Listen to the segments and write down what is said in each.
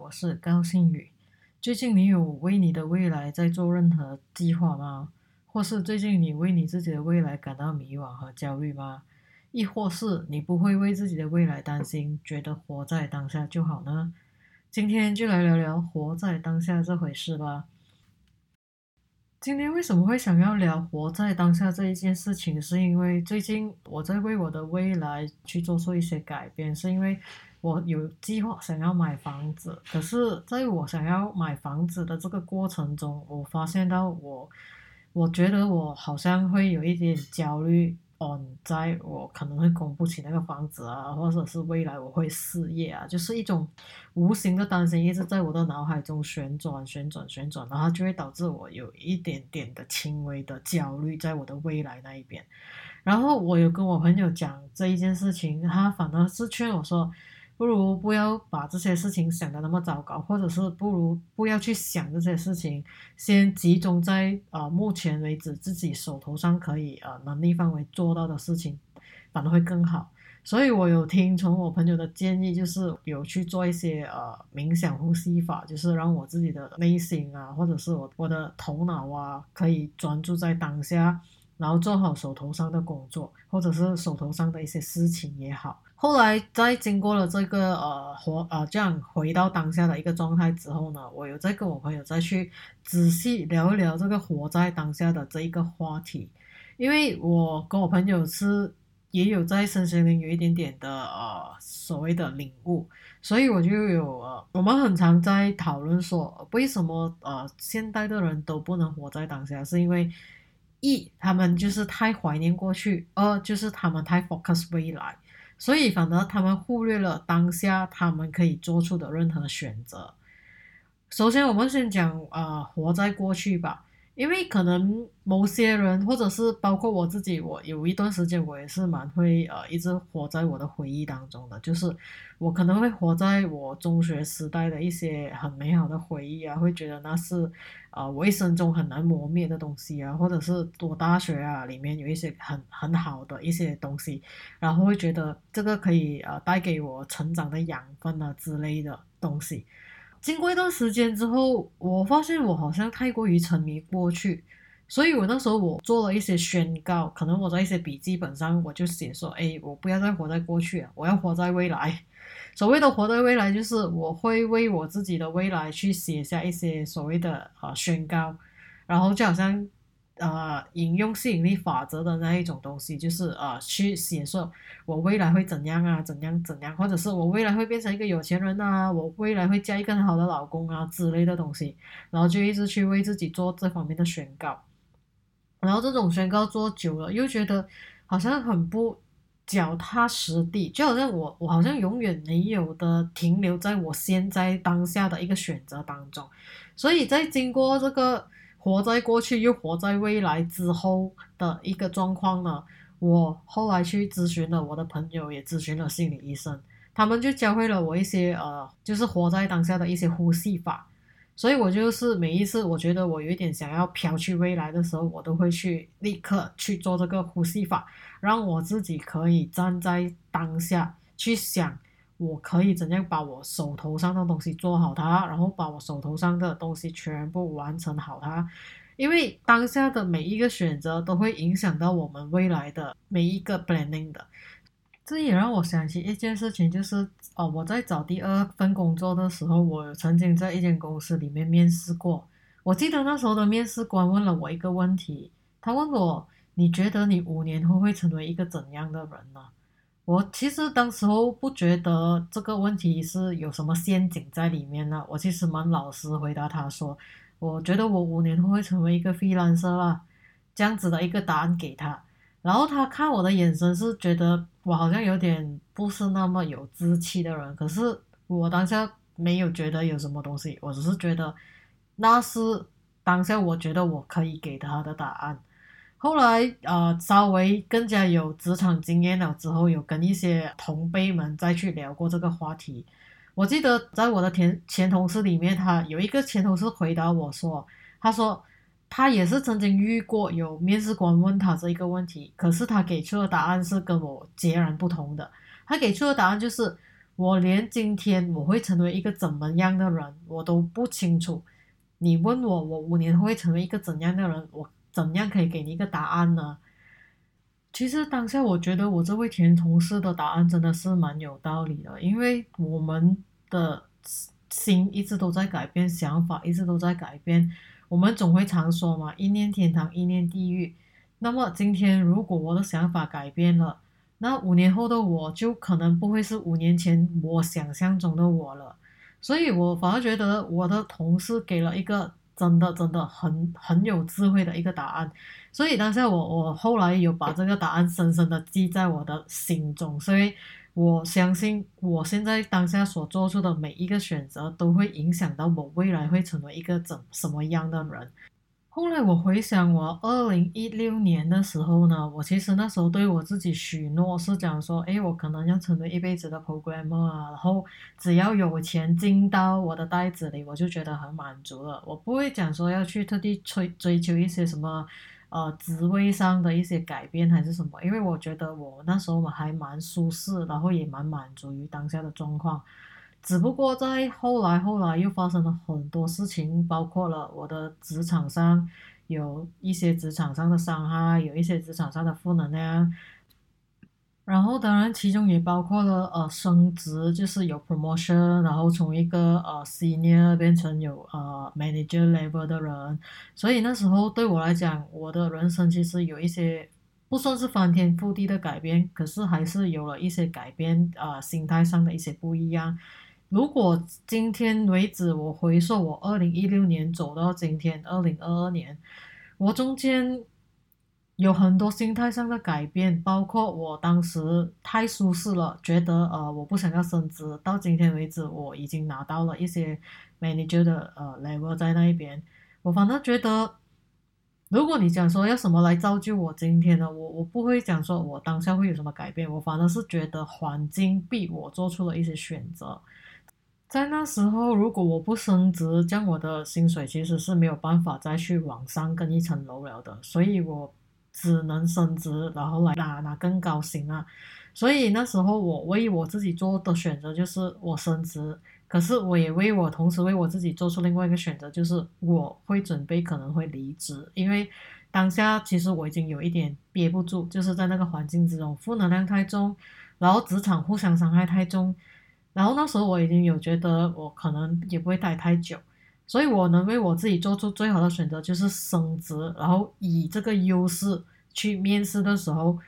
我是高星宇。最近你有为你的未来在做任何计划吗？或是最近你为你自己的未来感到迷惘和焦虑吗？亦或是你不会为自己的未来担心，觉得活在当下就好呢？今天就来聊聊活在当下这回事吧。今天为什么会想要聊活在当下这一件事情？是因为最近我在为我的未来去做出一些改变，是因为我有计划想要买房子。可是，在我想要买房子的这个过程中，我发现到我，我觉得我好像会有一点焦虑。哦，在我可能会供不起那个房子啊，或者是未来我会失业啊，就是一种无形的担心一直在我的脑海中旋转、旋转、旋转，然后就会导致我有一点点的轻微的焦虑在我的未来那一边。然后我有跟我朋友讲这一件事情，他反而是劝我说。不如不要把这些事情想的那么糟糕，或者是不如不要去想这些事情，先集中在呃目前为止自己手头上可以呃能力范围做到的事情，反而会更好。所以我有听从我朋友的建议，就是有去做一些呃冥想呼吸法，就是让我自己的内心啊，或者是我我的头脑啊，可以专注在当下，然后做好手头上的工作，或者是手头上的一些事情也好。后来在经过了这个呃活呃这样回到当下的一个状态之后呢，我有在跟我朋友再去仔细聊一聊这个活在当下的这一个话题，因为我跟我朋友是也有在身心灵有一点点的呃所谓的领悟，所以我就有呃我们很常在讨论说为什么呃现代的人都不能活在当下，是因为一他们就是太怀念过去，二就是他们太 focus 未来。所以，反而他们忽略了当下他们可以做出的任何选择。首先，我们先讲啊，活在过去吧。因为可能某些人，或者是包括我自己，我有一段时间我也是蛮会呃，一直活在我的回忆当中的。就是我可能会活在我中学时代的一些很美好的回忆啊，会觉得那是啊我一生中很难磨灭的东西啊，或者是读大学啊里面有一些很很好的一些东西，然后会觉得这个可以呃带给我成长的养分啊之类的东西。经过一段时间之后，我发现我好像太过于沉迷过去，所以我那时候我做了一些宣告，可能我在一些笔记本上我就写说：“哎，我不要再活在过去了，我要活在未来。”所谓的活在未来，就是我会为我自己的未来去写下一些所谓的啊宣告，然后就好像。呃，引用吸引力法则的那一种东西，就是呃，去写说我未来会怎样啊，怎样怎样，或者是我未来会变成一个有钱人啊，我未来会嫁一个很好的老公啊之类的东西，然后就一直去为自己做这方面的宣告，然后这种宣告做久了，又觉得好像很不脚踏实地，就好像我我好像永远没有的停留在我现在当下的一个选择当中，所以在经过这个。活在过去又活在未来之后的一个状况呢？我后来去咨询了我的朋友，也咨询了心理医生，他们就教会了我一些呃，就是活在当下的一些呼吸法。所以我就是每一次我觉得我有一点想要飘去未来的时候，我都会去立刻去做这个呼吸法，让我自己可以站在当下去想。我可以怎样把我手头上的东西做好它，然后把我手头上的东西全部完成好它，因为当下的每一个选择都会影响到我们未来的每一个 planning 的。这也让我想起一件事情，就是哦，我在找第二份工作的时候，我曾经在一间公司里面面试过。我记得那时候的面试官问了我一个问题，他问我：“你觉得你五年后会成为一个怎样的人呢？”我其实当时候不觉得这个问题是有什么陷阱在里面呢。我其实蛮老实回答他说，我觉得我五年后会成为一个 freelancer 啦，这样子的一个答案给他。然后他看我的眼神是觉得我好像有点不是那么有志气的人。可是我当下没有觉得有什么东西，我只是觉得那是当下我觉得我可以给他的答案。后来，呃，稍微更加有职场经验了之后，有跟一些同辈们再去聊过这个话题。我记得在我的前前同事里面，他有一个前同事回答我说：“他说他也是曾经遇过有面试官问他这一个问题，可是他给出的答案是跟我截然不同的。他给出的答案就是：我连今天我会成为一个怎么样的人，我都不清楚。你问我，我五年会成为一个怎样的人，我怎样可以给你一个答案呢？其实当下我觉得我这位前同事的答案真的是蛮有道理的，因为我们的心一直都在改变，想法一直都在改变。我们总会常说嘛，一念天堂，一念地狱。那么今天如果我的想法改变了，那五年后的我就可能不会是五年前我想象中的我了。所以我反而觉得我的同事给了一个。真的真的很很有智慧的一个答案，所以当下我我后来有把这个答案深深的记在我的心中，所以我相信我现在当下所做出的每一个选择都会影响到我未来会成为一个怎什么样的人。后来我回想，我二零一六年的时候呢，我其实那时候对我自己许诺是讲说，哎，我可能要成为一辈子的 programmer 啊，然后只要有钱进到我的袋子里，我就觉得很满足了。我不会讲说要去特地追追求一些什么，呃，职位上的一些改变还是什么，因为我觉得我那时候我还蛮舒适，然后也蛮满足于当下的状况。只不过在后来，后来又发生了很多事情，包括了我的职场上有一些职场上的伤害，有一些职场上的负能量，然后当然其中也包括了呃升职，就是有 promotion，然后从一个呃 senior 变成有呃 manager level 的人，所以那时候对我来讲，我的人生其实有一些不算是翻天覆地的改变，可是还是有了一些改变啊，心态上的一些不一样。如果今天为止，我回溯我二零一六年走到今天二零二二年，我中间有很多心态上的改变，包括我当时太舒适了，觉得呃我不想要升职，到今天为止我已经拿到了一些 manager 的呃 level 在那一边，我反正觉得，如果你讲说要什么来造就我今天呢，我我不会讲说我当下会有什么改变，我反正是觉得环境逼我做出了一些选择。在那时候，如果我不升职，这样我的薪水其实是没有办法再去往上更一层楼了的，所以我只能升职，然后来拿拿更高薪啊。所以那时候我为我自己做的选择就是我升职，可是我也为我同时为我自己做出另外一个选择，就是我会准备可能会离职，因为当下其实我已经有一点憋不住，就是在那个环境之中负能量太重，然后职场互相伤害太重。然后那时候我已经有觉得我可能也不会待太久，所以我能为我自己做出最好的选择就是升职，然后以这个优势去面试的时候，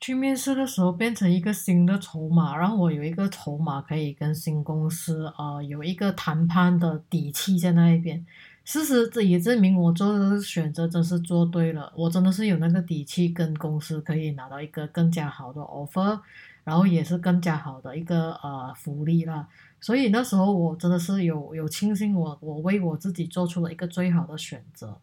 去面试的时候变成一个新的筹码，让我有一个筹码可以跟新公司啊有一个谈判的底气在那一边。事实这也证明我做的选择真是做对了，我真的是有那个底气跟公司可以拿到一个更加好的 offer。然后也是更加好的一个呃福利啦，所以那时候我真的是有有庆幸我我为我自己做出了一个最好的选择。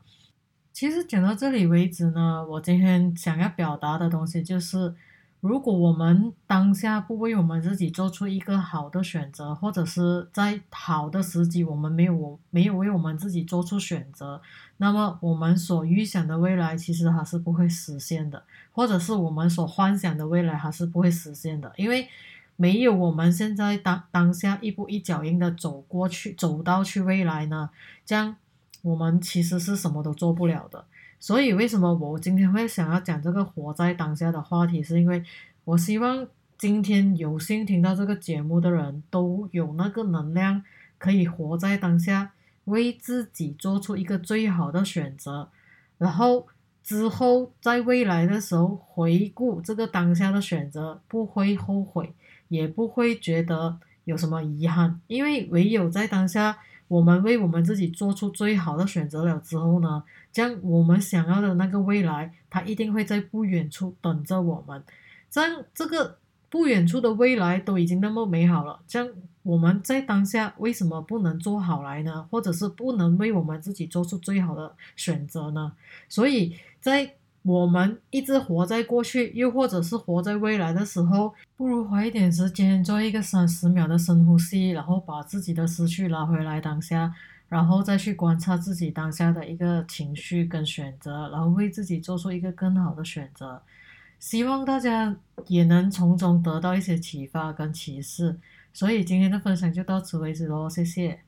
其实讲到这里为止呢，我今天想要表达的东西就是。如果我们当下不为我们自己做出一个好的选择，或者是在好的时机我们没有没有为我们自己做出选择，那么我们所预想的未来其实还是不会实现的，或者是我们所幻想的未来还是不会实现的，因为没有我们现在当当下一步一脚印的走过去，走到去未来呢，这样我们其实是什么都做不了的。所以，为什么我今天会想要讲这个活在当下的话题？是因为我希望今天有幸听到这个节目的人都有那个能量，可以活在当下，为自己做出一个最好的选择，然后之后在未来的时候回顾这个当下的选择，不会后悔，也不会觉得有什么遗憾，因为唯有在当下。我们为我们自己做出最好的选择了之后呢，将我们想要的那个未来，它一定会在不远处等着我们。这样这个不远处的未来都已经那么美好了，这样我们在当下为什么不能做好来呢？或者是不能为我们自己做出最好的选择呢？所以在。我们一直活在过去，又或者是活在未来的时候，不如花一点时间做一个三十秒的深呼吸，然后把自己的思绪拉回来当下，然后再去观察自己当下的一个情绪跟选择，然后为自己做出一个更好的选择。希望大家也能从中得到一些启发跟启示。所以今天的分享就到此为止喽，谢谢。